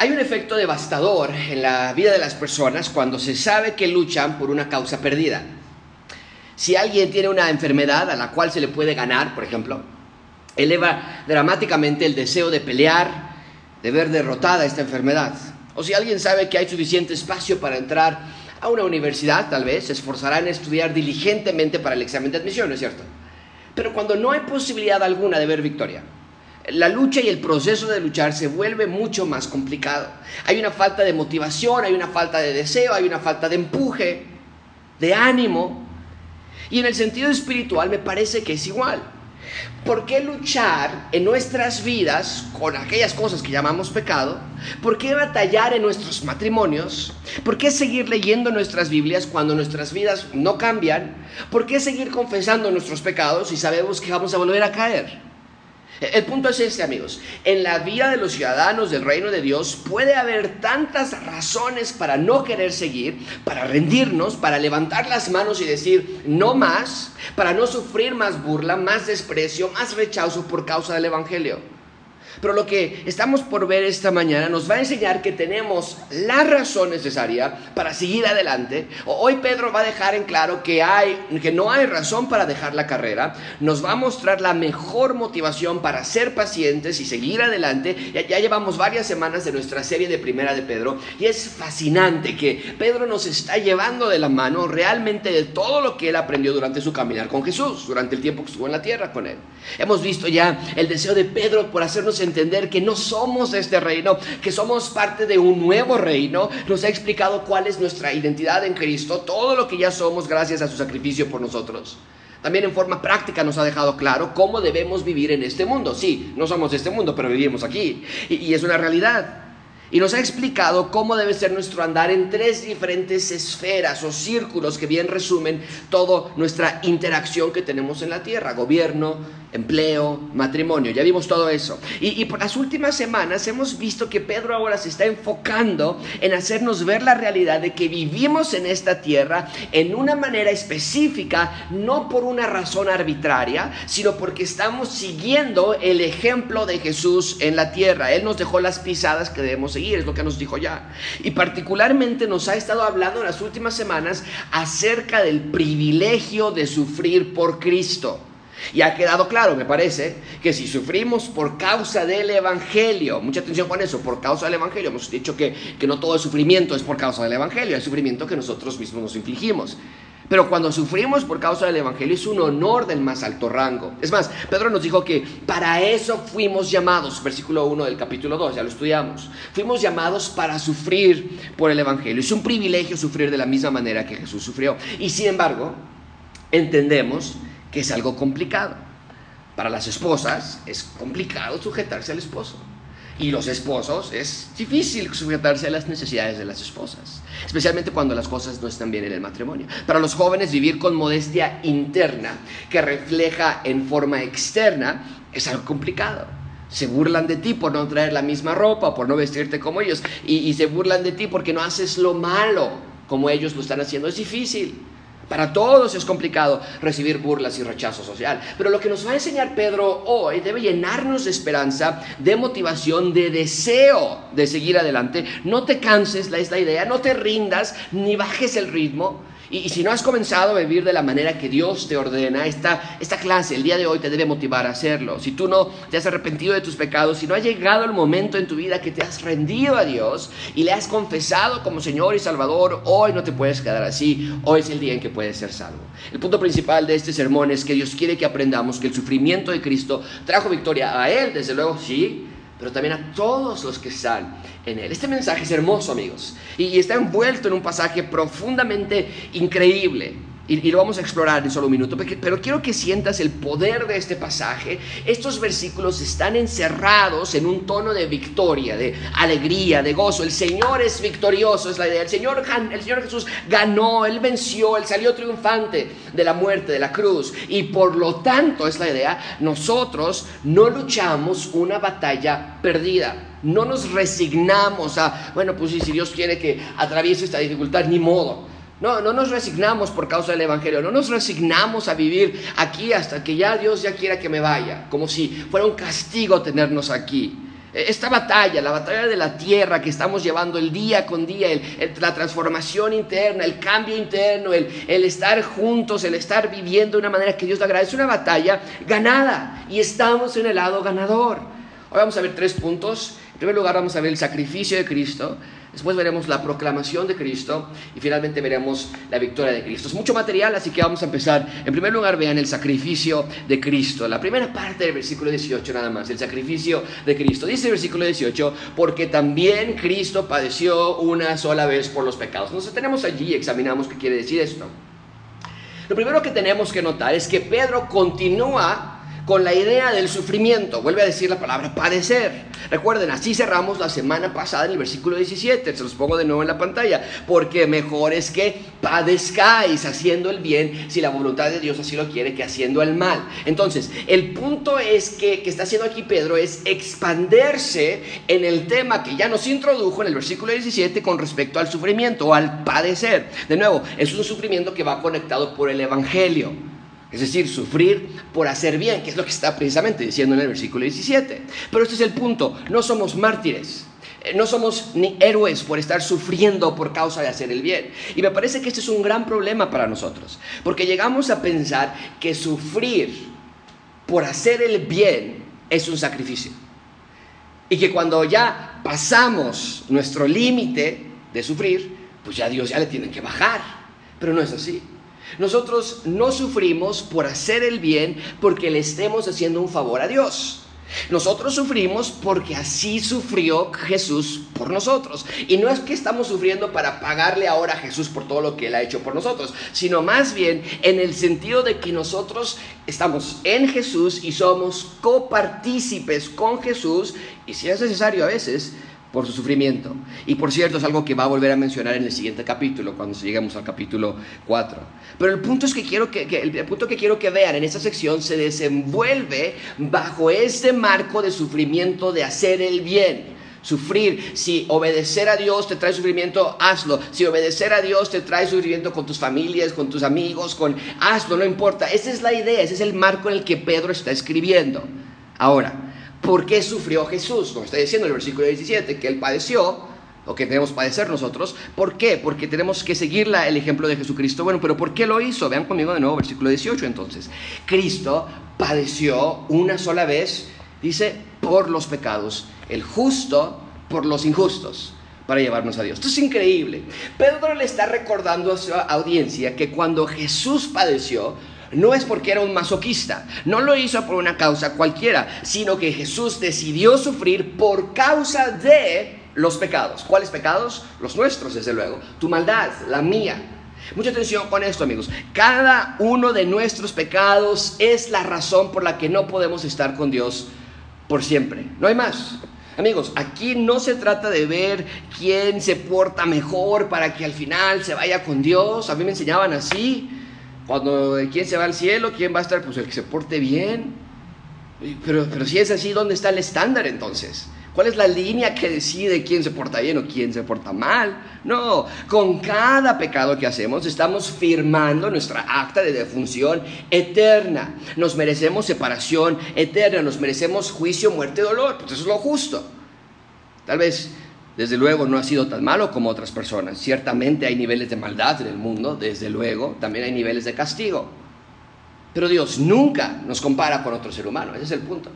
Hay un efecto devastador en la vida de las personas cuando se sabe que luchan por una causa perdida. Si alguien tiene una enfermedad a la cual se le puede ganar, por ejemplo, eleva dramáticamente el deseo de pelear, de ver derrotada esta enfermedad. O si alguien sabe que hay suficiente espacio para entrar a una universidad, tal vez, se esforzará en estudiar diligentemente para el examen de admisión, ¿no es cierto? Pero cuando no hay posibilidad alguna de ver victoria, la lucha y el proceso de luchar se vuelve mucho más complicado. Hay una falta de motivación, hay una falta de deseo, hay una falta de empuje, de ánimo. Y en el sentido espiritual me parece que es igual. ¿Por qué luchar en nuestras vidas con aquellas cosas que llamamos pecado? ¿Por qué batallar en nuestros matrimonios? ¿Por qué seguir leyendo nuestras Biblias cuando nuestras vidas no cambian? ¿Por qué seguir confesando nuestros pecados si sabemos que vamos a volver a caer? El punto es este, amigos. En la vida de los ciudadanos del reino de Dios puede haber tantas razones para no querer seguir, para rendirnos, para levantar las manos y decir no más, para no sufrir más burla, más desprecio, más rechazo por causa del Evangelio. Pero lo que estamos por ver esta mañana nos va a enseñar que tenemos la razón necesaria para seguir adelante. Hoy Pedro va a dejar en claro que, hay, que no hay razón para dejar la carrera. Nos va a mostrar la mejor motivación para ser pacientes y seguir adelante. Ya, ya llevamos varias semanas de nuestra serie de Primera de Pedro y es fascinante que Pedro nos está llevando de la mano realmente de todo lo que él aprendió durante su caminar con Jesús, durante el tiempo que estuvo en la tierra con él. Hemos visto ya el deseo de Pedro por hacernos entender que no somos de este reino, que somos parte de un nuevo reino. Nos ha explicado cuál es nuestra identidad en Cristo, todo lo que ya somos gracias a su sacrificio por nosotros. También en forma práctica nos ha dejado claro cómo debemos vivir en este mundo. Sí, no somos de este mundo, pero vivimos aquí. Y, y es una realidad. Y nos ha explicado cómo debe ser nuestro andar en tres diferentes esferas o círculos que bien resumen toda nuestra interacción que tenemos en la tierra. Gobierno, empleo, matrimonio. Ya vimos todo eso. Y, y, por las últimas semanas hemos visto que Pedro ahora se está enfocando en hacernos ver la realidad de que vivimos en esta tierra en una manera específica, no por una razón arbitraria, sino porque estamos siguiendo el ejemplo de Jesús en la tierra. Él nos dejó las pisadas que debemos seguir, es lo que nos dijo ya. Y particularmente nos ha estado hablando en las últimas semanas acerca del privilegio de sufrir por Cristo. Y ha quedado claro, me parece, que si sufrimos por causa del Evangelio, mucha atención con eso, por causa del Evangelio, hemos dicho que, que no todo el sufrimiento es por causa del Evangelio, es sufrimiento que nosotros mismos nos infligimos. Pero cuando sufrimos por causa del Evangelio es un honor del más alto rango. Es más, Pedro nos dijo que para eso fuimos llamados, versículo 1 del capítulo 2, ya lo estudiamos. Fuimos llamados para sufrir por el Evangelio. Es un privilegio sufrir de la misma manera que Jesús sufrió. Y sin embargo, entendemos que es algo complicado. Para las esposas es complicado sujetarse al esposo. Y los esposos es difícil sujetarse a las necesidades de las esposas, especialmente cuando las cosas no están bien en el matrimonio. Para los jóvenes vivir con modestia interna que refleja en forma externa es algo complicado. Se burlan de ti por no traer la misma ropa, por no vestirte como ellos, y, se burlan de ti porque no haces lo malo como ellos lo están haciendo. Es difícil. Para todos es complicado recibir burlas y rechazo social. Pero lo que nos va a enseñar Pedro hoy debe llenarnos de esperanza, de motivación, de deseo de seguir adelante. No te canses, es la idea, no te rindas, ni bajes el ritmo. Y, si no has comenzado a vivir de la manera que Dios te ordena, esta, esta clase el día de hoy te debe motivar a hacerlo. Si tú no te has arrepentido de tus pecados, si no ha llegado el momento en tu vida que te has rendido a Dios y le has confesado como Señor y Salvador, hoy no te puedes quedar así. Hoy es el día en que puedes ser salvo. El punto principal de este sermón es que Dios quiere que aprendamos que el sufrimiento de Cristo trajo victoria a Él, desde luego, sí, pero también a todos los que están en él. Este mensaje es hermoso, amigos, y, está envuelto en un pasaje profundamente increíble. Y, lo vamos a explorar en solo un minuto, pero quiero que sientas el poder de este pasaje. Estos versículos están encerrados en un tono de victoria, de alegría, de gozo. El Señor es victorioso, es la idea. El Señor, el Señor Jesús ganó, Él venció, Él salió triunfante de la muerte, de la cruz. Y por lo tanto, es la idea, nosotros no luchamos una batalla perdida. No nos resignamos a, bueno, pues si Dios quiere que atraviese esta dificultad, ni modo. No, no nos resignamos por causa del Evangelio, no nos resignamos a vivir aquí hasta que ya Dios ya quiera que me vaya, como si fuera un castigo tenernos aquí. esta batalla, la batalla de la tierra que estamos llevando el día con día, la transformación interna, el cambio interno, el, el, estar juntos, el estar viviendo de una manera que Dios le agradece, es una batalla ganada y estamos en el lado ganador. Hoy vamos a ver tres puntos. En primer lugar vamos a ver el sacrificio de Cristo. Después veremos la proclamación de Cristo y finalmente veremos la victoria de Cristo. Es mucho material, así que vamos a empezar. En primer lugar, vean el sacrificio de Cristo. La primera parte del versículo 18 nada más, el sacrificio de Cristo. Dice el versículo 18, porque también Cristo padeció una sola vez por los pecados. Nos detenemos allí y examinamos qué quiere decir esto. Lo primero que tenemos que notar es que Pedro continúa con la idea del sufrimiento. Vuelve a decir la palabra padecer. Recuerden, así cerramos la semana pasada en el versículo 17. Se los pongo de nuevo en la pantalla. Porque mejor es que padezcáis haciendo el bien si la voluntad de Dios así lo quiere que haciendo el mal. Entonces, el punto es que, que está haciendo aquí Pedro es expanderse en el tema que ya nos introdujo en el versículo 17 con respecto al sufrimiento o al padecer. De nuevo, es un sufrimiento que va conectado por el Evangelio. Es decir, sufrir por hacer bien, que es lo que está precisamente diciendo en el versículo 17. Pero este es el punto, no somos mártires. Eh, no somos ni héroes por estar sufriendo por causa de hacer el bien. Y me parece que este es un gran problema para nosotros, porque llegamos a pensar que sufrir por hacer el bien es un sacrificio. Y que cuando ya pasamos nuestro límite de sufrir, pues ya Dios ya le tiene que bajar. Pero no es así. Nosotros no sufrimos por hacer el bien porque le estemos haciendo un favor a Dios. Nosotros sufrimos porque así sufrió Jesús por nosotros. Y no es que estamos sufriendo para pagarle ahora a Jesús por todo lo que Él ha hecho por nosotros, sino más bien en el sentido de que nosotros estamos en Jesús y somos copartícipes con Jesús. Y si es necesario a veces, por su sufrimiento. Y por cierto, es algo que va a volver a mencionar en el siguiente capítulo, cuando lleguemos al capítulo 4. Pero el punto, es que quiero que, el punto que quiero que vean en esta sección se desenvuelve bajo este marco de sufrimiento de hacer el bien. Sufrir, si obedecer a Dios te trae sufrimiento, hazlo. Si obedecer a Dios te trae sufrimiento con tus familias, con tus amigos, con hazlo, no importa. Esa es la idea, ese es el marco en el que Pedro está escribiendo. Ahora, ¿Por qué sufrió Jesús? Como está diciendo en el versículo 17, que Él padeció, o que debemos padecer nosotros. ¿Por qué? Porque tenemos que seguir el ejemplo de Jesucristo. Bueno, pero ¿por qué lo hizo? Vean conmigo de nuevo versículo 18 entonces. Cristo padeció una sola vez, dice, por los pecados, el justo por los injustos para llevarnos a Dios. Esto es increíble. Pedro le está recordando a su audiencia que cuando Jesús padeció, no es porque era un masoquista, no lo hizo por una causa cualquiera, sino que Jesús decidió sufrir por causa de los pecados. ¿Cuáles pecados? Los nuestros, desde luego. Tu maldad, la mía. Mucha atención con esto, amigos. Cada uno de nuestros pecados es la razón por la que no podemos estar con Dios por siempre. No hay más. Amigos, aquí no se trata de ver quién se porta mejor para que al final se vaya con Dios. A mí me enseñaban así. Cuando quién se va al cielo, quién va a estar, pues el que se porte bien. Pero, pero si es así, ¿dónde está el estándar entonces? ¿Cuál es la línea que decide quién se porta bien o quién se porta mal? No, con cada pecado que hacemos estamos firmando nuestra acta de defunción eterna. Nos merecemos separación eterna, nos merecemos juicio, muerte, dolor. Pues eso es lo justo. Tal vez desde luego no ha sido tan malo como otras personas. Ciertamente hay niveles de maldad en el mundo, desde luego, también hay niveles de castigo. Pero Dios nunca nos compara con otro ser humano, ese es el punto.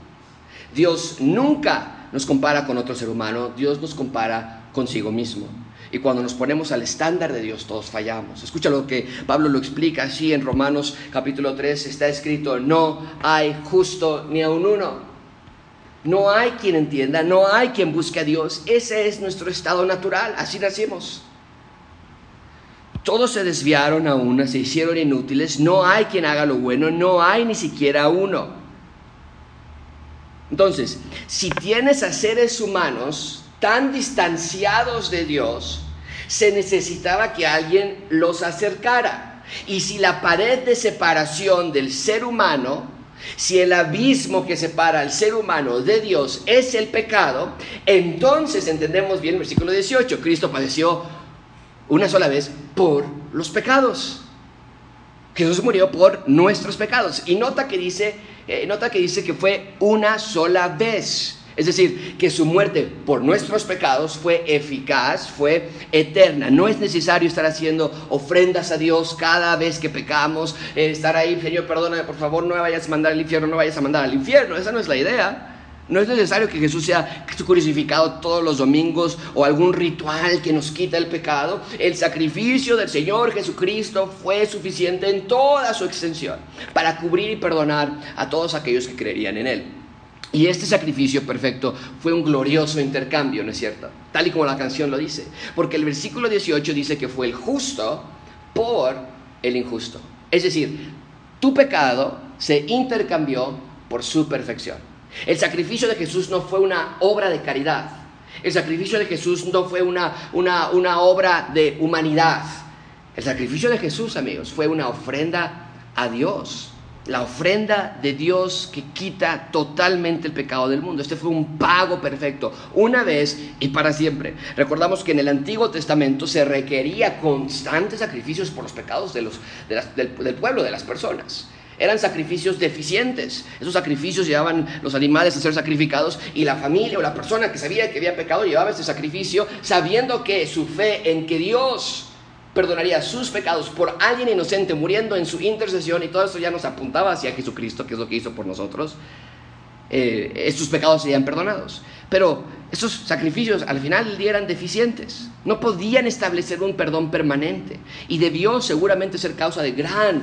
Dios nunca nos compara con otro ser humano, Dios nos compara consigo mismo. Y cuando nos ponemos al estándar de Dios, todos fallamos. Escucha lo que Pablo lo explica así en Romanos capítulo 3, está escrito, no hay justo ni aun uno no hay quien entienda, no hay quien busque a Dios. Ese es nuestro estado natural, así nacimos. Todos se desviaron a una, se hicieron inútiles, no hay quien haga lo bueno, no hay ni siquiera uno. Entonces, si tienes a seres humanos tan distanciados de Dios, se necesitaba que alguien los acercara. Y si la pared de separación del ser humano si el abismo que separa al ser humano de Dios es el pecado, entonces entendemos bien el versículo 18. Cristo padeció una sola vez por los pecados. Jesús murió por nuestros pecados. Y nota que dice, eh, nota que dice que fue una sola vez. Es decir, que su muerte por nuestros pecados fue eficaz, fue eterna. No es necesario estar haciendo ofrendas a Dios cada vez que pecamos, eh, estar ahí, Señor, perdóname, por favor, no me vayas a mandar al infierno, no vayas a mandar al infierno. Esa no es la idea. No es necesario que Jesús sea crucificado todos los domingos o algún ritual que nos quita el pecado. El sacrificio del Señor Jesucristo fue suficiente en toda su extensión para cubrir y perdonar a todos aquellos que creerían en Él. Y este sacrificio perfecto fue un glorioso intercambio, ¿no es cierto? Tal y como la canción lo dice. Porque el versículo 18 dice que fue el justo por el injusto. Es decir, tu pecado se intercambió por su perfección. El sacrificio de Jesús no fue una obra de caridad. El sacrificio de Jesús no fue una, una, una obra de humanidad. El sacrificio de Jesús, amigos, fue una ofrenda a Dios la ofrenda de Dios que quita totalmente el pecado del mundo. Este fue un pago perfecto, una vez y para siempre. Recordamos que en el Antiguo Testamento se requería constantes sacrificios por los pecados del pueblo, de las personas eran sacrificios deficientes. Esos sacrificios llevaban los animales a ser sacrificados y la familia o la persona que sabía que había pecado llevaba ese sacrificio sabiendo que su fe en que Dios perdonaría sus pecados por alguien inocente muriendo en su intercesión y todo eso ya nos apuntaba hacia Jesucristo, que es lo que hizo por nosotros, eh, pecados serían perdonados. Pero esos sacrificios al final del eran deficientes, no podían establecer un perdón permanente y debió seguramente ser causa de gran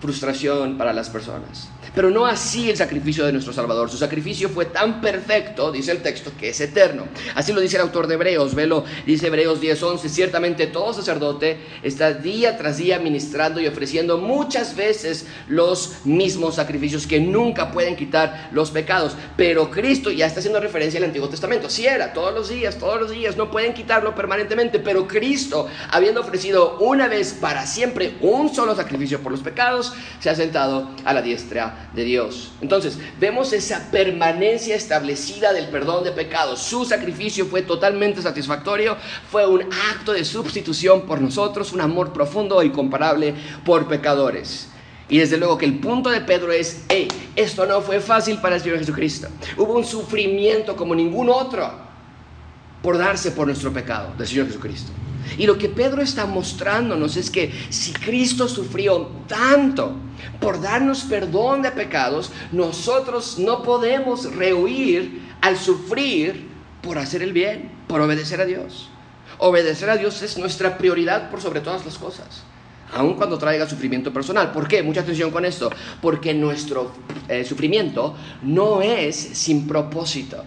frustración para las personas. Pero no así el sacrificio de nuestro Salvador. Su sacrificio fue tan perfecto, dice el texto, que es eterno. Así lo dice el autor de Hebreos. Velo, dice Hebreos 10:11. Ciertamente todo sacerdote está día tras día ministrando y ofreciendo muchas veces los mismos sacrificios que nunca pueden quitar los pecados. Pero Cristo ya está haciendo referencia al Antiguo Testamento. Si era todos los días, todos los días, no pueden quitarlo permanentemente. Pero Cristo, habiendo ofrecido una vez para siempre un solo sacrificio por los pecados, se ha sentado a la diestra de Dios. Entonces, vemos esa permanencia establecida del perdón de pecados. Su sacrificio fue totalmente satisfactorio, fue un acto de sustitución por nosotros, un amor profundo e incomparable por pecadores. Y desde luego que el punto de Pedro es, hey, esto no fue fácil para el Señor Jesucristo. Hubo un sufrimiento como ningún otro por darse por nuestro pecado del Señor Jesucristo. Y lo que Pedro está mostrándonos es que si Cristo sufrió tanto por darnos perdón de pecados, nosotros no podemos rehuir al sufrir por hacer el bien, por obedecer a Dios. Obedecer a Dios es nuestra prioridad por sobre todas las cosas aun cuando traiga sufrimiento personal. ¿Por qué? Mucha atención con esto. Porque nuestro eh, sufrimiento no es sin propósito.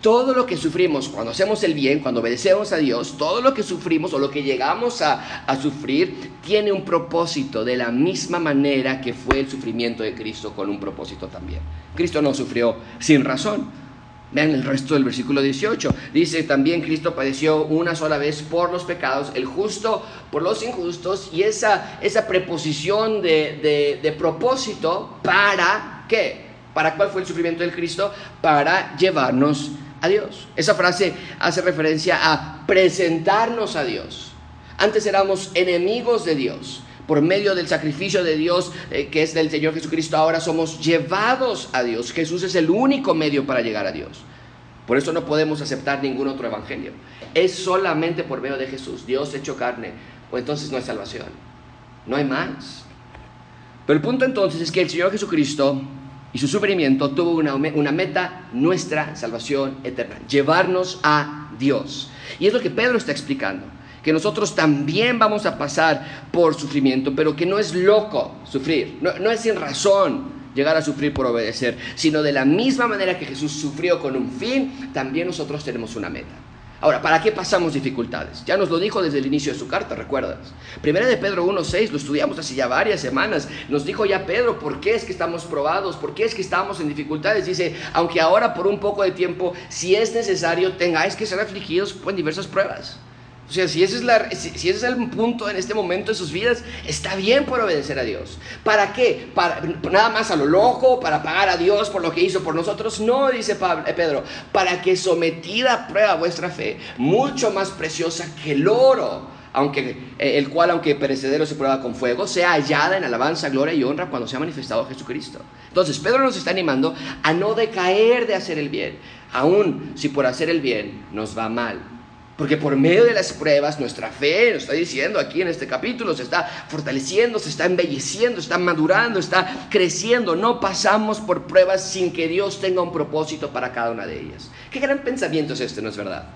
Todo lo que sufrimos cuando hacemos el bien, cuando obedecemos a Dios, todo lo que sufrimos o lo que llegamos a, a sufrir tiene un propósito de la misma manera que fue el sufrimiento de Cristo con un propósito también. Cristo no sufrió sin razón. Vean el resto del versículo 18. Dice también Cristo padeció una sola vez por los pecados, el justo por los injustos, y esa, esa preposición de, de propósito para qué? ¿Para cuál fue el sufrimiento del Cristo? Para llevarnos a Dios. Esa frase hace referencia a presentarnos a Dios. Antes éramos enemigos de Dios por medio del sacrificio de Dios eh, que es del Señor Jesucristo, ahora somos llevados a Dios. Jesús es el único medio para llegar a Dios. Por eso no podemos aceptar ningún otro evangelio. Es solamente por medio de Jesús, Dios hecho carne, o entonces no hay salvación. No hay más. Pero el punto entonces es que el Señor Jesucristo y su sufrimiento tuvo una, una meta, nuestra salvación eterna, llevarnos a Dios. Y es lo que Pedro está explicando que nosotros también vamos a pasar por sufrimiento, pero que no es loco sufrir, no, es sin razón llegar a sufrir por obedecer, sino de la misma manera que Jesús sufrió con un fin, también nosotros tenemos una meta. Ahora, ¿para qué pasamos dificultades? Ya nos lo dijo desde el inicio de su carta, ¿recuerdas? Primera de Pedro 1.6, lo estudiamos hace ya varias semanas. Nos dijo ya Pedro, ¿por qué es que estamos probados? ¿Por qué es que estamos en dificultades? Dice, aunque ahora por un poco de tiempo, si es necesario, tengáis que ser afligidos en diversas pruebas o sea, si ese, es el punto en este momento de sus vidas, está bien por obedecer a Dios. ¿Para qué? ¿Para, ¿Nada más a lo loco? ¿Para pagar a Dios por lo que hizo por nosotros? No, dice eh, Pedro, para que sometida a prueba vuestra fe, mucho más preciosa que el oro, aunque, eh, el cual, aunque perecedero se prueba con fuego, sea hallada en alabanza, gloria y honra cuando se ha manifestado Jesucristo. Entonces, Pedro nos está animando a no decaer de hacer el bien, aun si por hacer el bien nos va mal. Porque por medio de las pruebas nuestra fe, nos está diciendo aquí en este capítulo, se está fortaleciendo, se está embelleciendo, está madurando, está creciendo. No pasamos por pruebas sin que Dios tenga un propósito para cada una de ellas. Qué gran pensamiento es este, ¿no es verdad?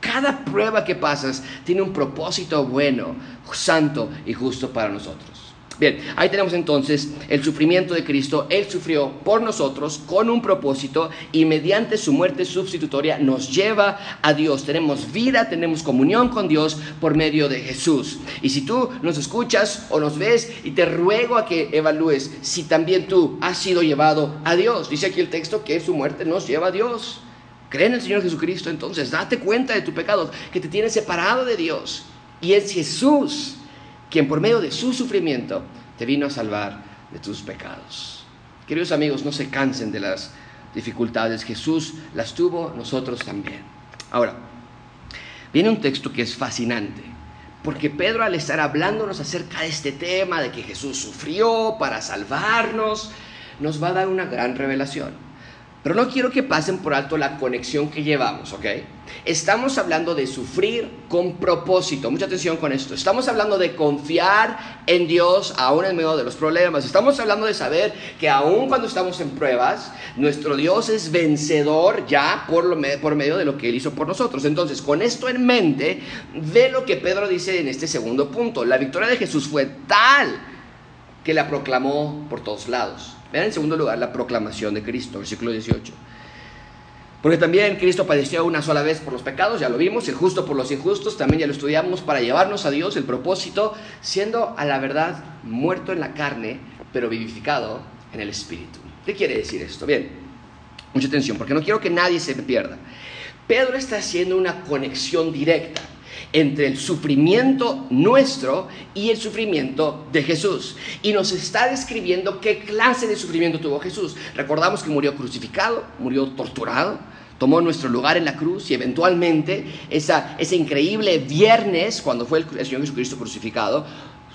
Cada prueba que pasas tiene un propósito bueno, santo y justo para nosotros. Bien, ahí tenemos entonces el sufrimiento de Cristo. Él sufrió por nosotros con un propósito y mediante su muerte sustitutoria nos lleva a Dios. Tenemos vida, tenemos comunión con Dios por medio de Jesús. Y si tú nos escuchas o nos ves y te ruego a que evalúes si también tú has sido llevado a Dios. Dice aquí el texto que su muerte nos lleva a Dios. Cree en el Señor Jesucristo, entonces date cuenta de tu pecado, que te tiene separado de Dios. Y es Jesús quien por medio de su sufrimiento te vino a salvar de tus pecados. Queridos amigos, no se cansen de las dificultades. Jesús las tuvo, nosotros también. Ahora, viene un texto que es fascinante, porque Pedro al estar hablándonos acerca de este tema, de que Jesús sufrió para salvarnos, nos va a dar una gran revelación. Pero no quiero que pasen por alto la conexión que llevamos, ¿ok? Estamos hablando de sufrir con propósito. Mucha atención con esto. Estamos hablando de confiar en Dios aún en medio de los problemas. Estamos hablando de saber que aún cuando estamos en pruebas, nuestro Dios es vencedor ya por, lo, por medio de lo que Él hizo por nosotros. Entonces, con esto en mente, ve lo que Pedro dice en este segundo punto. La victoria de Jesús fue tal que la proclamó por todos lados. En segundo lugar la proclamación de Cristo, versículo 18. Porque también Cristo padeció una sola vez por los pecados, ya lo vimos, el justo por los injustos, también ya lo estudiamos para llevarnos a Dios el propósito, siendo a la verdad muerto en la carne, pero vivificado en el Espíritu. ¿Qué quiere decir esto? Bien, mucha atención, porque no quiero que nadie se pierda. Pedro está haciendo una conexión directa entre el sufrimiento nuestro y el sufrimiento de Jesús. Y nos está describiendo qué clase de sufrimiento tuvo Jesús. Recordamos que murió crucificado, murió torturado, tomó nuestro lugar en la cruz y eventualmente esa, ese increíble viernes, cuando fue el, Señor Jesucristo crucificado,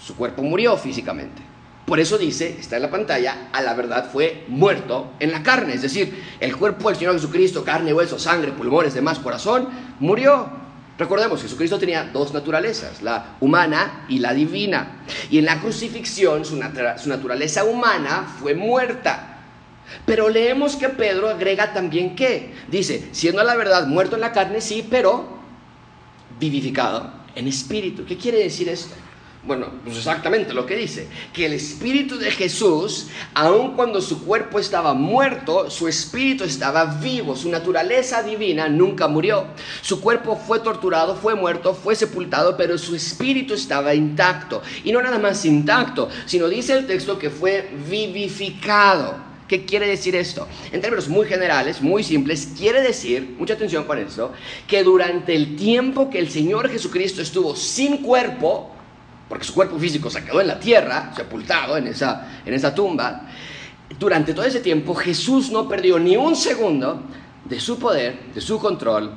su cuerpo murió físicamente. Por eso dice, está en la pantalla, a la verdad fue muerto en la carne. Es decir, el cuerpo del Señor Jesucristo, carne, hueso, sangre, pulmones, demás, corazón, murió. Recordemos, Jesucristo tenía dos naturalezas, la humana y la divina. Y en la crucifixión su, naturaleza humana fue muerta. Pero leemos que Pedro agrega también que, dice, siendo la verdad muerto en la carne, sí, pero vivificado en espíritu. ¿Qué quiere decir esto? Bueno, pues exactamente lo que dice, que el Espíritu de Jesús, aun cuando su cuerpo estaba muerto, su espíritu estaba vivo, su naturaleza divina nunca murió. Su cuerpo fue torturado, fue muerto, fue sepultado, pero su espíritu estaba intacto. Y no nada más intacto, sino dice el texto que fue vivificado. ¿Qué quiere decir esto? En términos muy generales, muy simples, quiere decir, mucha atención con esto, que durante el tiempo que el Señor Jesucristo estuvo sin cuerpo, porque su cuerpo físico se quedó en la tierra, sepultado en esa, en esa tumba, durante todo ese tiempo Jesús no perdió ni un segundo de su poder, de su control,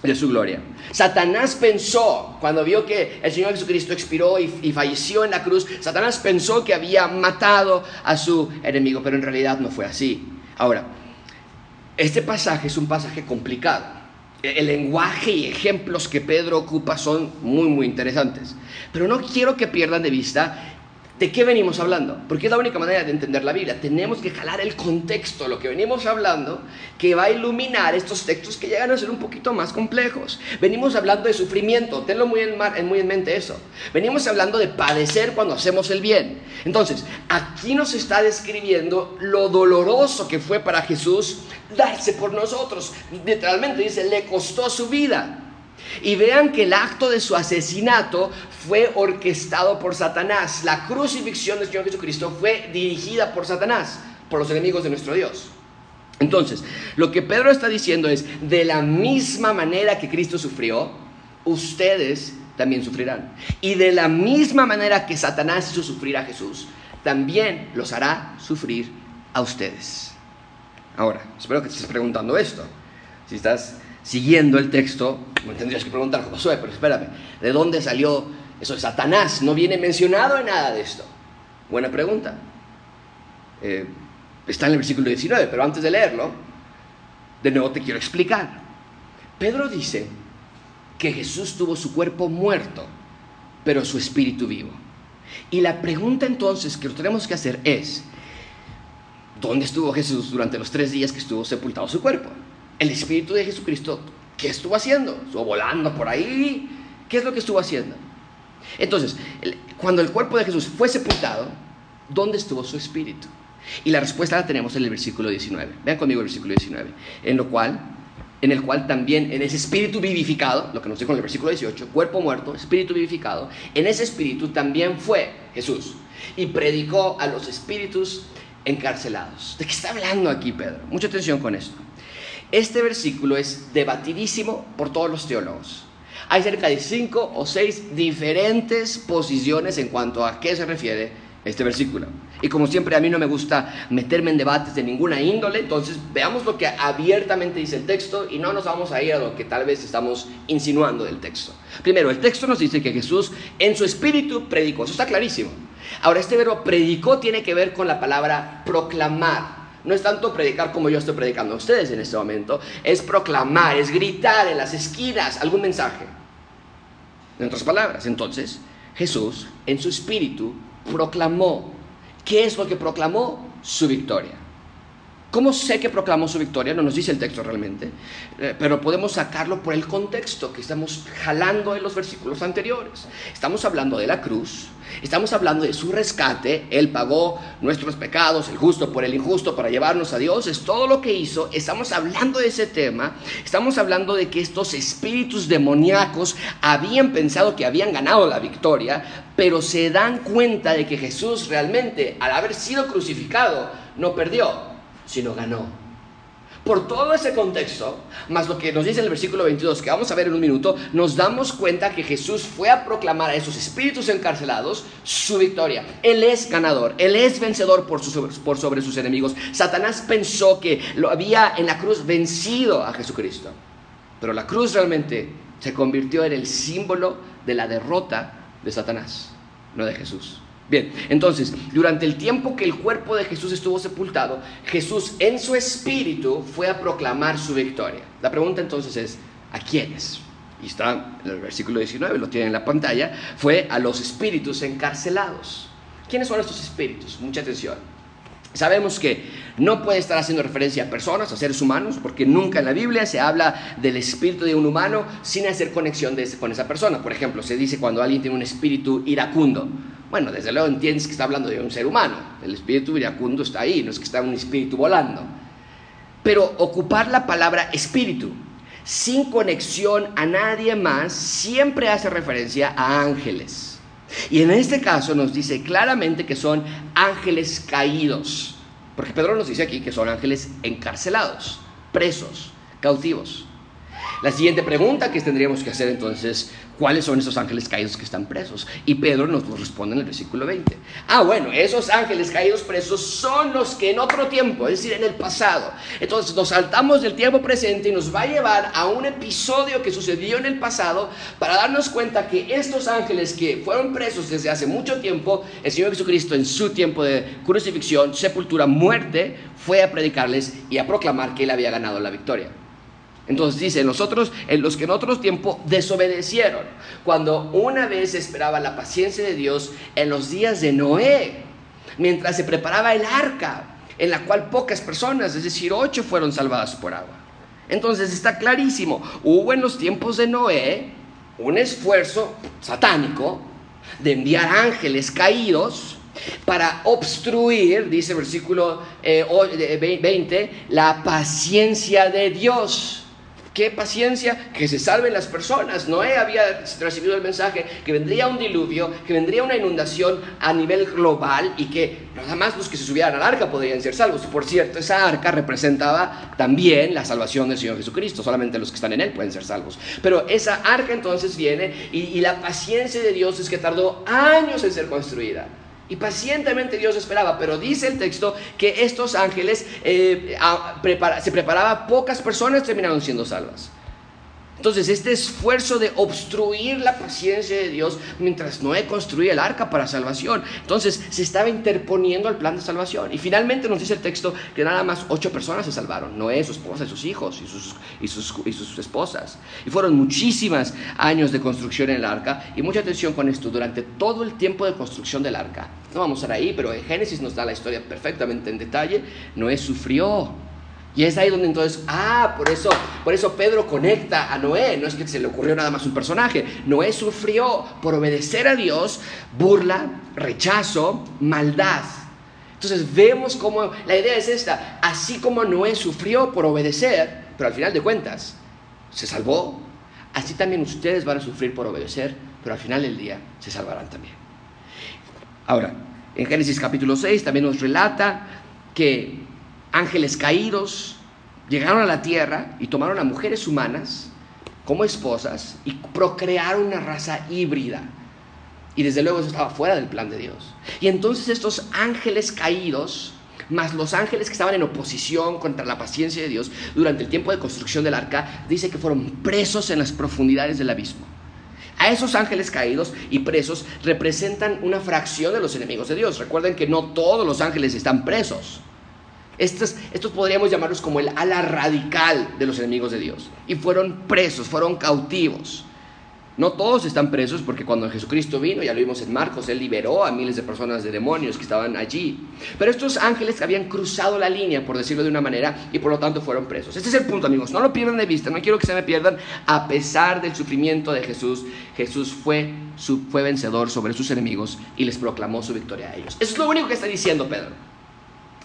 de su gloria. Satanás pensó, cuando vio que el Señor Jesucristo expiró y, y, falleció en la cruz, Satanás pensó que había matado a su enemigo, pero en realidad no fue así. Ahora, este pasaje es un pasaje complicado el lenguaje y ejemplos que Pedro ocupa son muy, muy interesantes. Pero no quiero que pierdan de vista ¿De qué venimos hablando? Porque es la única manera de entender la Biblia. Tenemos que jalar el contexto, lo que venimos hablando, que va a iluminar estos textos que llegan a ser un poquito más complejos. Venimos hablando de sufrimiento, tenlo muy en, muy en mente eso. Venimos hablando de padecer cuando hacemos el bien. Entonces, aquí nos está describiendo lo doloroso que fue para Jesús darse por nosotros. Literalmente dice, le costó su vida. Y vean que el acto de su asesinato fue orquestado por Satanás. La crucifixión del Señor Jesucristo fue dirigida por Satanás, por los enemigos de nuestro Dios. Entonces, lo que Pedro está diciendo es, de la misma manera que Cristo sufrió, ustedes también sufrirán. Y de la misma manera que Satanás hizo sufrir a Jesús, también los hará sufrir a ustedes. Ahora, espero que estés preguntando esto. Si estás siguiendo el texto, me tendrías que preguntar, Josué, pero espérame, ¿de dónde salió eso de Satanás? No viene mencionado en nada de esto. Buena pregunta. Eh, está en el versículo 19, pero antes de leerlo, de nuevo te quiero explicar. Pedro dice que Jesús tuvo su cuerpo muerto, pero su espíritu vivo. Y la pregunta entonces que tenemos que hacer es, ¿dónde estuvo Jesús durante los tres días que estuvo sepultado su cuerpo? El espíritu de Jesucristo, ¿qué estuvo haciendo? ¿Estuvo volando por ahí? ¿Qué es lo que estuvo haciendo? Entonces, cuando el cuerpo de Jesús fue sepultado, ¿dónde estuvo su espíritu? Y la respuesta la tenemos en el versículo 19. Vean conmigo el versículo 19. En lo cual, en el cual también en ese espíritu vivificado, lo que nos dijo en el versículo 18, cuerpo muerto, espíritu vivificado, en ese espíritu también fue Jesús y predicó a los espíritus encarcelados. ¿De qué está hablando aquí Pedro? Mucha atención con esto. Este versículo es debatidísimo por todos los teólogos. Hay cerca de cinco o seis diferentes posiciones en cuanto a qué se refiere este versículo. Y como siempre a mí no me gusta meterme en debates de ninguna índole, entonces veamos lo que abiertamente dice el texto y no nos vamos a ir a lo que tal vez estamos insinuando del texto. Primero, el texto nos dice que Jesús en su espíritu predicó, eso está clarísimo. Ahora, este verbo predicó tiene que ver con la palabra proclamar. No es tanto predicar como yo estoy predicando a ustedes en este momento, es proclamar, es gritar en las esquinas algún mensaje. En otras palabras, entonces, Jesús en su espíritu proclamó. ¿Qué es lo que proclamó? Su victoria. ¿Cómo sé que proclamó su victoria? No nos dice el texto realmente, eh, pero podemos sacarlo por el contexto que estamos jalando en los versículos anteriores. Estamos hablando de la cruz, estamos hablando de su rescate, Él pagó nuestros pecados, el justo por el injusto, para llevarnos a Dios, es todo lo que hizo. Estamos hablando de ese tema, estamos hablando de que estos espíritus demoníacos habían pensado que habían ganado la victoria, pero se dan cuenta de que Jesús realmente, al haber sido crucificado, no perdió sino ganó. Por todo ese contexto, más lo que nos dice el versículo 22, que vamos a ver en un minuto, nos damos cuenta que Jesús fue a proclamar a esos espíritus encarcelados su victoria. Él es ganador, Él es vencedor por, por sobre sus enemigos. Satanás pensó que lo había en la cruz vencido a Jesucristo, pero la cruz realmente se convirtió en el símbolo de la derrota de Satanás, no de Jesús. Bien, entonces, durante el tiempo que el cuerpo de Jesús estuvo sepultado, Jesús en su espíritu fue a proclamar su victoria. La pregunta entonces es, ¿a quiénes? Y está en el versículo 19, lo tienen en la pantalla, fue a los espíritus encarcelados. ¿Quiénes son estos espíritus? Mucha atención. Sabemos que no puede estar haciendo referencia a personas, a seres humanos, porque nunca en la Biblia se habla del espíritu de un humano sin hacer conexión con esa persona. Por ejemplo, se dice cuando alguien tiene un espíritu iracundo. Bueno, desde luego entiendes que está hablando de un ser humano. El espíritu iracundo está ahí, no es que está un espíritu volando. Pero ocupar la palabra espíritu sin conexión a nadie más siempre hace referencia a ángeles. Y en este caso nos dice claramente que son ángeles caídos. Porque Pedro nos dice aquí que son ángeles encarcelados, presos, cautivos. La siguiente pregunta que tendríamos que hacer entonces, ¿cuáles son esos ángeles caídos que están presos? Y Pedro nos responde en el versículo 20. Ah, bueno, esos ángeles caídos presos son los que en otro tiempo, es decir, en el pasado. Entonces nos saltamos del tiempo presente y nos va a llevar a un episodio que sucedió en el pasado para darnos cuenta que estos ángeles que fueron presos desde hace mucho tiempo, el Señor Jesucristo en su tiempo de crucifixión, sepultura, muerte, fue a predicarles y a proclamar que él había ganado la victoria. Entonces dice, nosotros, en los que en otro tiempo desobedecieron, cuando una vez esperaba la paciencia de Dios en los días de Noé, mientras se preparaba el arca, en la cual pocas personas, es decir, ocho, fueron salvadas por agua. Entonces está clarísimo, hubo en los tiempos de Noé un esfuerzo satánico de enviar ángeles caídos para obstruir, dice el versículo 20, eh, la paciencia de Dios qué paciencia, que se salven las personas. Noé había recibido el mensaje que vendría un diluvio, que vendría una inundación a nivel global y que nada más los que se subieran al arca podrían ser salvos. Por cierto, esa arca representaba también la salvación del Señor Jesucristo, solamente los que están en Él pueden ser salvos. Pero esa arca entonces viene y, y la paciencia de Dios es que tardó años en ser construida. Y pacientemente Dios esperaba, pero dice el texto que estos ángeles eh, se preparaba, pocas personas terminaron siendo salvas. Entonces, este esfuerzo de obstruir la paciencia de Dios mientras Noé construía el arca para salvación, entonces se estaba interponiendo al plan de salvación. Y finalmente nos dice el texto que nada más ocho personas se salvaron, Noé, su esposa y sus hijos y sus, y sus, y sus esposas. Y fueron muchísimos años de construcción en el arca. Y mucha atención con esto, durante todo el tiempo de construcción del arca, no vamos a estar ahí, pero en Génesis nos da la historia perfectamente en detalle, Noé sufrió y es ahí donde entonces, ah, por eso, por eso Pedro conecta a Noé. No es que se le ocurrió nada más un personaje. Noé sufrió por obedecer a Dios burla, rechazo, maldad. Entonces vemos cómo la idea es esta. Así como Noé sufrió por obedecer, pero al final de cuentas se salvó, así también ustedes van a sufrir por obedecer, pero al final del día se salvarán también. Ahora, en Génesis capítulo 6 también nos relata que ángeles caídos llegaron a la tierra y tomaron a mujeres humanas como esposas y procrearon una raza híbrida. Y desde luego eso estaba fuera del plan de Dios. Y entonces estos ángeles caídos, más los ángeles que estaban en oposición contra la paciencia de Dios durante el tiempo de construcción del arca, dice que fueron presos en las profundidades del abismo. A esos ángeles caídos y presos representan una fracción de los enemigos de Dios. Recuerden que no todos los ángeles están presos. Estos, podríamos llamarlos como el ala radical de los enemigos de Dios. Y fueron presos, fueron cautivos. No todos están presos porque cuando Jesucristo vino, ya lo vimos en Marcos, Él liberó a miles de personas de demonios que estaban allí. Pero estos ángeles habían cruzado la línea, por decirlo de una manera, y por lo tanto fueron presos. Este es el punto, amigos. No lo pierdan de vista, no quiero que se me pierdan. A pesar del sufrimiento de Jesús, Jesús fue, fue vencedor sobre sus enemigos y les proclamó su victoria a ellos. Eso es lo único que está diciendo Pedro.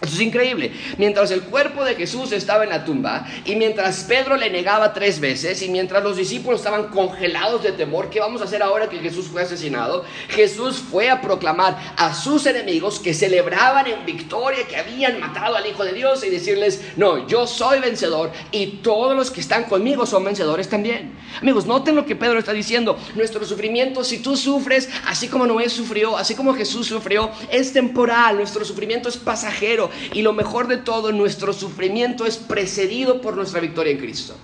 Eso es increíble. Mientras el cuerpo de Jesús estaba en la tumba y mientras Pedro le negaba tres veces y mientras los discípulos estaban congelados de temor, ¿qué vamos a hacer ahora que Jesús fue asesinado? Jesús fue a proclamar a sus enemigos que celebraban en victoria que habían matado al Hijo de Dios y decirles, no, yo soy vencedor y todos los que están conmigo son vencedores también. Amigos, noten lo que Pedro está diciendo. Nuestro sufrimiento, si tú sufres, así como Noé sufrió, así como Jesús sufrió, es temporal. Nuestro sufrimiento es pasajero. Y lo mejor de todo, nuestro sufrimiento es precedido por nuestra victoria en Cristo.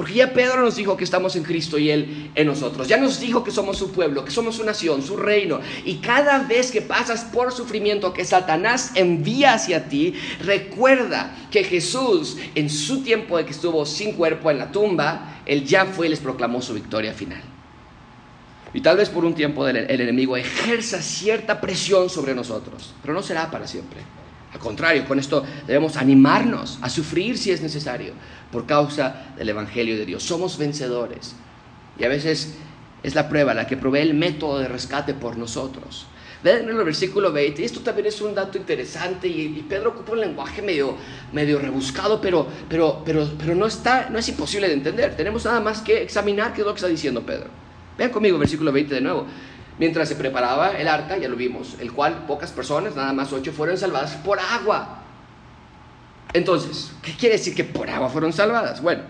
Porque ya Pedro nos dijo que estamos en Cristo y Él en nosotros. Ya nos dijo que somos su pueblo, que somos su nación, su reino. Y cada vez que pasas por sufrimiento que Satanás envía hacia ti, recuerda que Jesús, en su tiempo de que estuvo sin cuerpo en la tumba, Él ya fue y les proclamó su victoria final. Y tal vez por un tiempo el enemigo ejerza cierta presión sobre nosotros, pero no será para siempre. Al contrario, con esto debemos animarnos a sufrir si es necesario por causa del Evangelio de Dios. Somos vencedores. Y a veces es la prueba la que provee el método de rescate por nosotros. Ven en el versículo 20, esto también es un dato interesante y, Pedro ocupa un lenguaje medio, medio rebuscado, pero, pero, pero, pero no, está, no es imposible de entender. Tenemos nada más que examinar qué es lo que está diciendo Pedro. Vean conmigo versículo 20 de nuevo mientras se preparaba el arca, ya lo vimos, el cual pocas personas, nada más ocho, fueron salvadas por agua. Entonces, ¿qué quiere decir que por agua fueron salvadas? Bueno,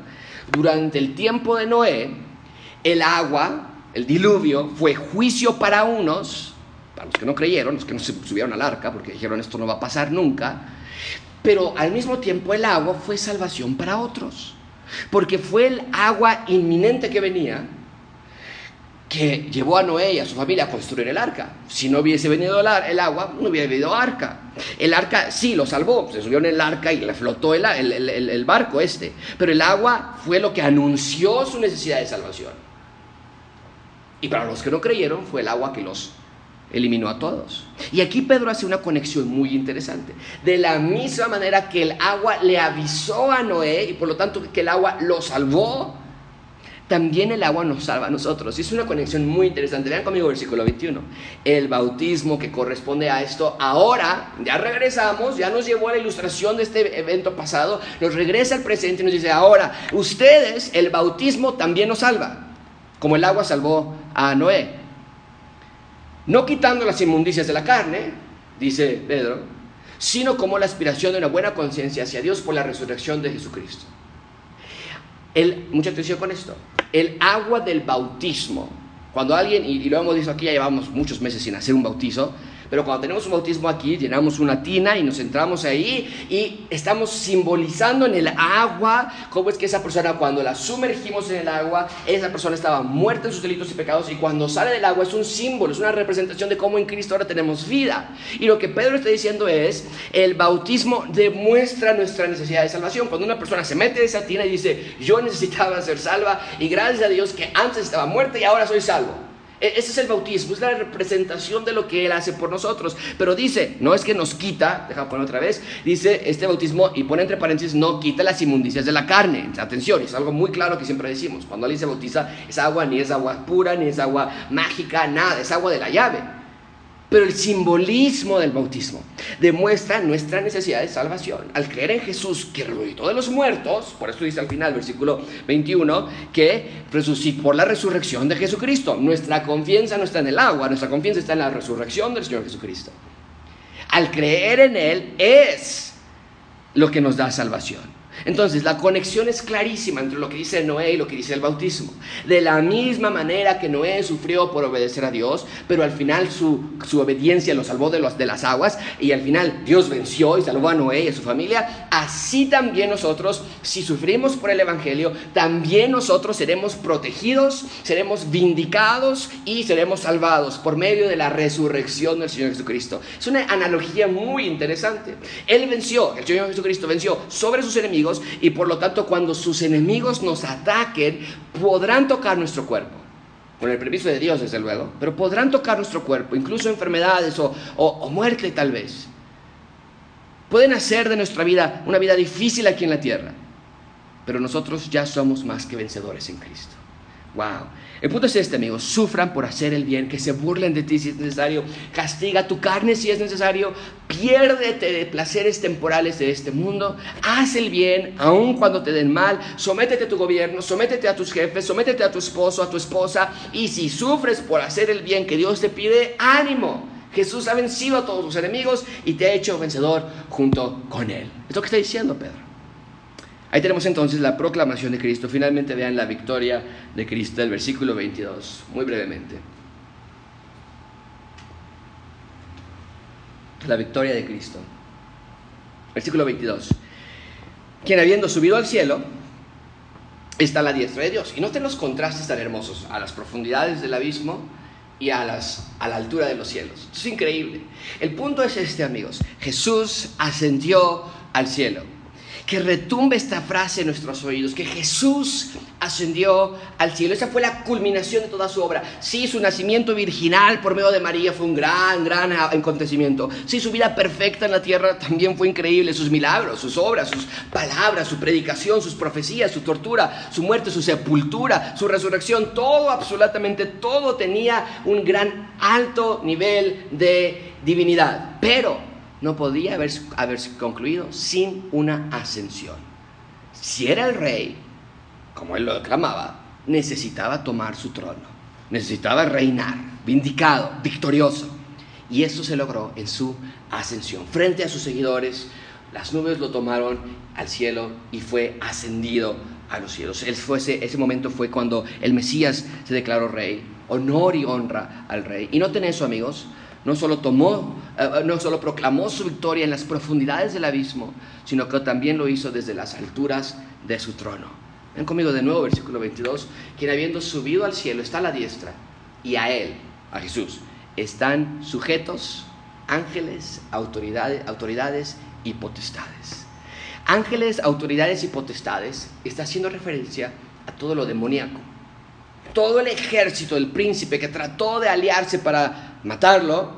durante el tiempo de Noé, el agua, el diluvio, fue juicio para unos, para los que no creyeron, los que no se subieron al arca, porque dijeron esto no va a pasar nunca, pero al mismo tiempo el agua fue salvación para otros, porque fue el agua inminente que venía, que llevó a Noé y a su familia a construir el arca. Si no hubiese venido el agua, no hubiera habido arca. El arca sí lo salvó, se subió en el arca y le flotó el, el, barco este. Pero el agua fue lo que anunció su necesidad de salvación. Y para los que no creyeron, fue el agua que los eliminó a todos. Y aquí Pedro hace una conexión muy interesante. De la misma manera que el agua le avisó a Noé y por lo tanto que el agua lo salvó, también el agua nos salva a nosotros. Es una conexión muy interesante. Vean conmigo versículo 21. El bautismo que corresponde a esto, ahora ya regresamos, ya nos llevó a la ilustración de este evento pasado, nos regresa al presente y nos dice, ahora, ustedes, el bautismo también nos salva, como el agua salvó a Noé. No quitando las inmundicias de la carne, dice Pedro, sino como la aspiración de una buena conciencia hacia Dios por la resurrección de Jesucristo. El, mucha atención con esto. El agua del bautismo. Cuando alguien, y, lo hemos dicho aquí, ya llevamos muchos meses sin hacer un bautizo, pero cuando tenemos un bautismo aquí, llenamos una tina y nos entramos ahí y estamos simbolizando en el agua cómo es que esa persona cuando la sumergimos en el agua, esa persona estaba muerta en sus delitos y pecados y cuando sale del agua es un símbolo, es una representación de cómo en Cristo ahora tenemos vida. Y lo que Pedro está diciendo es, el bautismo demuestra nuestra necesidad de salvación. Cuando una persona se mete en esa tina y dice, yo necesitaba ser salva y gracias a Dios que antes estaba muerta y ahora soy salvo. E, ese es el bautismo, es la representación de lo que Él hace por nosotros. Pero dice, no es que nos quita, deja poner otra vez, dice este bautismo, y pone entre paréntesis, no quita las inmundicias de la carne. Atención, es algo muy claro que siempre decimos. Cuando alguien se bautiza, es agua, ni es agua pura, ni es agua mágica, nada, es agua de la llave. Pero el simbolismo del bautismo demuestra nuestra necesidad de salvación. Al creer en Jesús que resucitó de los muertos, por eso dice al final, versículo 21, que resucitó por la resurrección de Jesucristo. Nuestra confianza no está en el agua, nuestra confianza está en la resurrección del Señor Jesucristo. Al creer en Él es lo que nos da salvación. Entonces, la conexión es clarísima entre lo que dice Noé y lo que dice el bautismo. De la misma manera que Noé sufrió por obedecer a Dios, pero al final su, obediencia lo salvó de, los, de las aguas y al final Dios venció y salvó a Noé y a su familia, así también nosotros, si sufrimos por el Evangelio, también nosotros seremos protegidos, seremos vindicados y seremos salvados por medio de la resurrección del Señor Jesucristo. Es una analogía muy interesante. Él venció, el Señor Jesucristo venció sobre sus enemigos y por lo tanto cuando sus enemigos nos ataquen podrán tocar nuestro cuerpo. Con el permiso de Dios, desde luego, pero podrán tocar nuestro cuerpo, incluso enfermedades o, o muerte tal vez. Pueden hacer de nuestra vida una vida difícil aquí en la tierra, pero nosotros ya somos más que vencedores en Cristo. Wow. El punto es este, amigos. Sufran por hacer el bien, que se burlen de ti si es necesario. Castiga tu carne si es necesario. Piérdete de placeres temporales de este mundo. Haz el bien, aun cuando te den mal. Sométete a tu gobierno, sométete a tus jefes, sométete a tu esposo, a tu esposa. Y si sufres por hacer el bien que Dios te pide, ánimo. Jesús ha vencido a todos sus enemigos y te ha hecho vencedor junto con Él. Es lo que está diciendo Pedro. Ahí tenemos entonces la proclamación de Cristo. Finalmente vean la victoria de Cristo, el versículo 22, muy brevemente. La victoria de Cristo. Versículo 22. Quien habiendo subido al cielo, está a la diestra de Dios. Y noten los contrastes tan hermosos a las profundidades del abismo y a, las, a la altura de los cielos. es increíble. El punto es este, amigos. Jesús ascendió al cielo que retumbe esta frase en nuestros oídos, que Jesús ascendió al cielo. Esa fue la culminación de toda su obra. Sí, su nacimiento virginal por medio de María fue un gran, gran acontecimiento. Sí, su vida perfecta en la tierra también fue increíble. Sus milagros, sus obras, sus palabras, su predicación, sus profecías, su tortura, su muerte, su sepultura, su resurrección, todo, absolutamente todo tenía un gran alto nivel de divinidad. Pero no podía haberse, concluido sin una ascensión. Si era el rey, como él lo declamaba, necesitaba tomar su trono, necesitaba reinar, vindicado, victorioso. Y eso se logró en su ascensión. Frente a sus seguidores, las nubes lo tomaron al cielo y fue ascendido a los cielos. ese momento fue cuando el Mesías se declaró rey. Honor y honra al rey. Y noten eso, amigos no solo tomó, eh, eh, no solo proclamó su victoria en las profundidades del abismo, sino que también lo hizo desde las alturas de su trono. Ven conmigo de nuevo, versículo 22, quien habiendo subido al cielo está a la diestra, y a él, a Jesús, están sujetos ángeles, autoridades, autoridades y potestades. Ángeles, autoridades y potestades está haciendo referencia a todo lo demoníaco. Todo el ejército del príncipe que trató de aliarse para matarlo,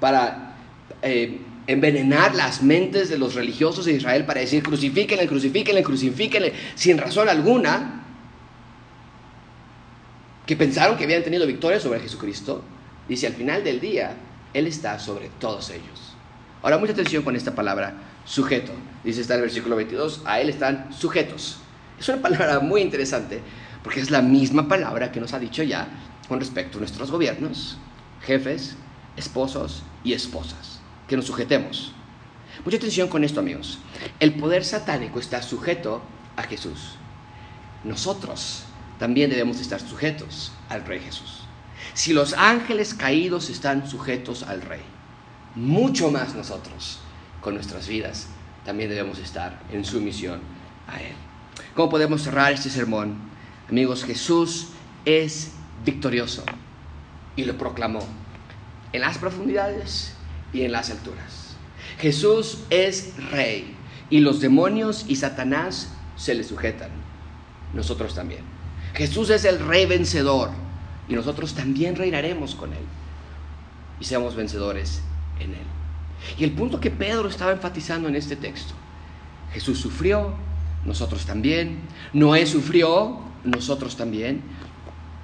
para eh, envenenar las mentes de los religiosos de Israel, para decir crucifíquenle, crucifíquenle, crucifíquenle, sin razón alguna, que pensaron que habían tenido victoria sobre Jesucristo, dice al final del día, Él está sobre todos ellos. Ahora, mucha atención con esta palabra, sujeto. Dice está en el versículo 22, a Él están sujetos. Es una palabra muy interesante, porque es la misma palabra que nos ha dicho ya con respecto a nuestros gobiernos, jefes, esposos y esposas, que nos sujetemos. Mucha atención con esto, amigos. El poder satánico está sujeto a Jesús. Nosotros también debemos estar sujetos al Rey Jesús. Si los ángeles caídos están sujetos al Rey, mucho más nosotros con nuestras vidas también debemos estar en sumisión a Él. ¿Cómo podemos cerrar este sermón? Amigos, Jesús es victorioso y lo proclamó en las profundidades y en las alturas. Jesús es rey y los demonios y Satanás se le sujetan. Nosotros también. Jesús es el rey vencedor y nosotros también reinaremos con él y seamos vencedores en él. Y el punto que Pedro estaba enfatizando en este texto, Jesús sufrió, nosotros también, Noé sufrió, nosotros también,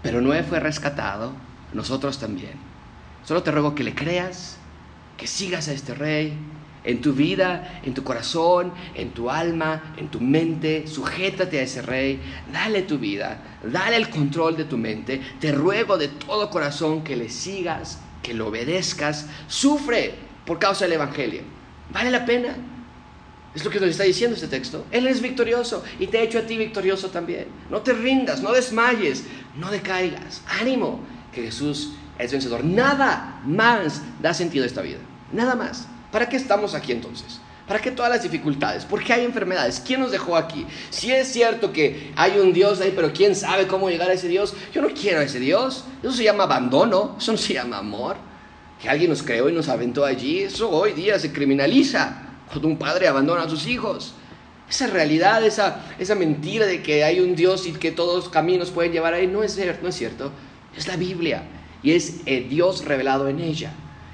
pero Noé fue rescatado, nosotros también. Solo te ruego que le creas, que sigas a este rey en tu vida, en tu corazón, en tu alma, en tu mente. Sujétate a ese rey, dale tu vida, dale el control de tu mente. Te ruego de todo corazón que le sigas, que lo obedezcas. Sufre por causa del Evangelio. Vale la pena. Es lo que nos está diciendo este texto. Él es victorioso y te ha hecho a ti victorioso también. No te rindas, no desmayes, no decaigas. Ánimo, que Jesús es vencedor. Nada más da sentido a esta vida. Nada más. ¿Para qué estamos aquí entonces? ¿Para qué todas las dificultades? ¿Por qué hay enfermedades? ¿Quién nos dejó aquí? Si es cierto que hay un Dios ahí, pero ¿quién sabe cómo llegar a ese Dios? Yo no quiero a ese Dios. Eso se llama abandono, eso no se llama amor. Que alguien nos creó y nos aventó allí, eso hoy día se criminaliza cuando un padre abandona a sus hijos. Esa realidad, esa, esa mentira de que hay un Dios y que todos los caminos pueden llevar ahí, no es cierto, no es cierto. Es la Biblia y es eh, Dios revelado en ella.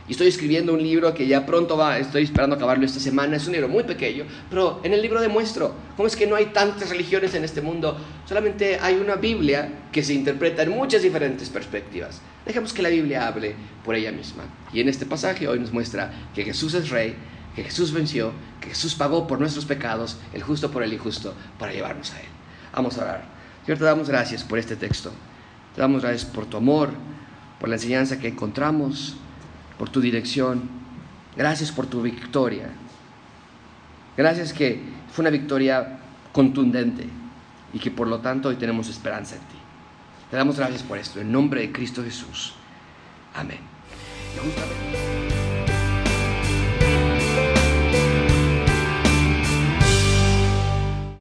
Y estoy escribiendo un libro que ya pronto va, estoy esperando acabarlo esta semana. Es un libro muy pequeño, pero en el libro demuestro cómo es que no hay tantas religiones en este mundo. Solamente hay una Biblia que se interpreta en muchas diferentes perspectivas. Dejemos que la Biblia hable por ella misma. Y en este pasaje hoy nos muestra que Jesús es rey, que Jesús venció, que Jesús pagó por nuestros pecados, el justo por el injusto, para llevarnos a Él. Vamos a orar. Señor, te damos gracias por este texto. Te damos gracias por tu amor, por la enseñanza que encontramos por tu dirección. Gracias por tu victoria. Gracias que fue una victoria contundente y que por lo tanto hoy tenemos esperanza en ti. Te damos gracias por esto, en nombre de Cristo Jesús. Amén.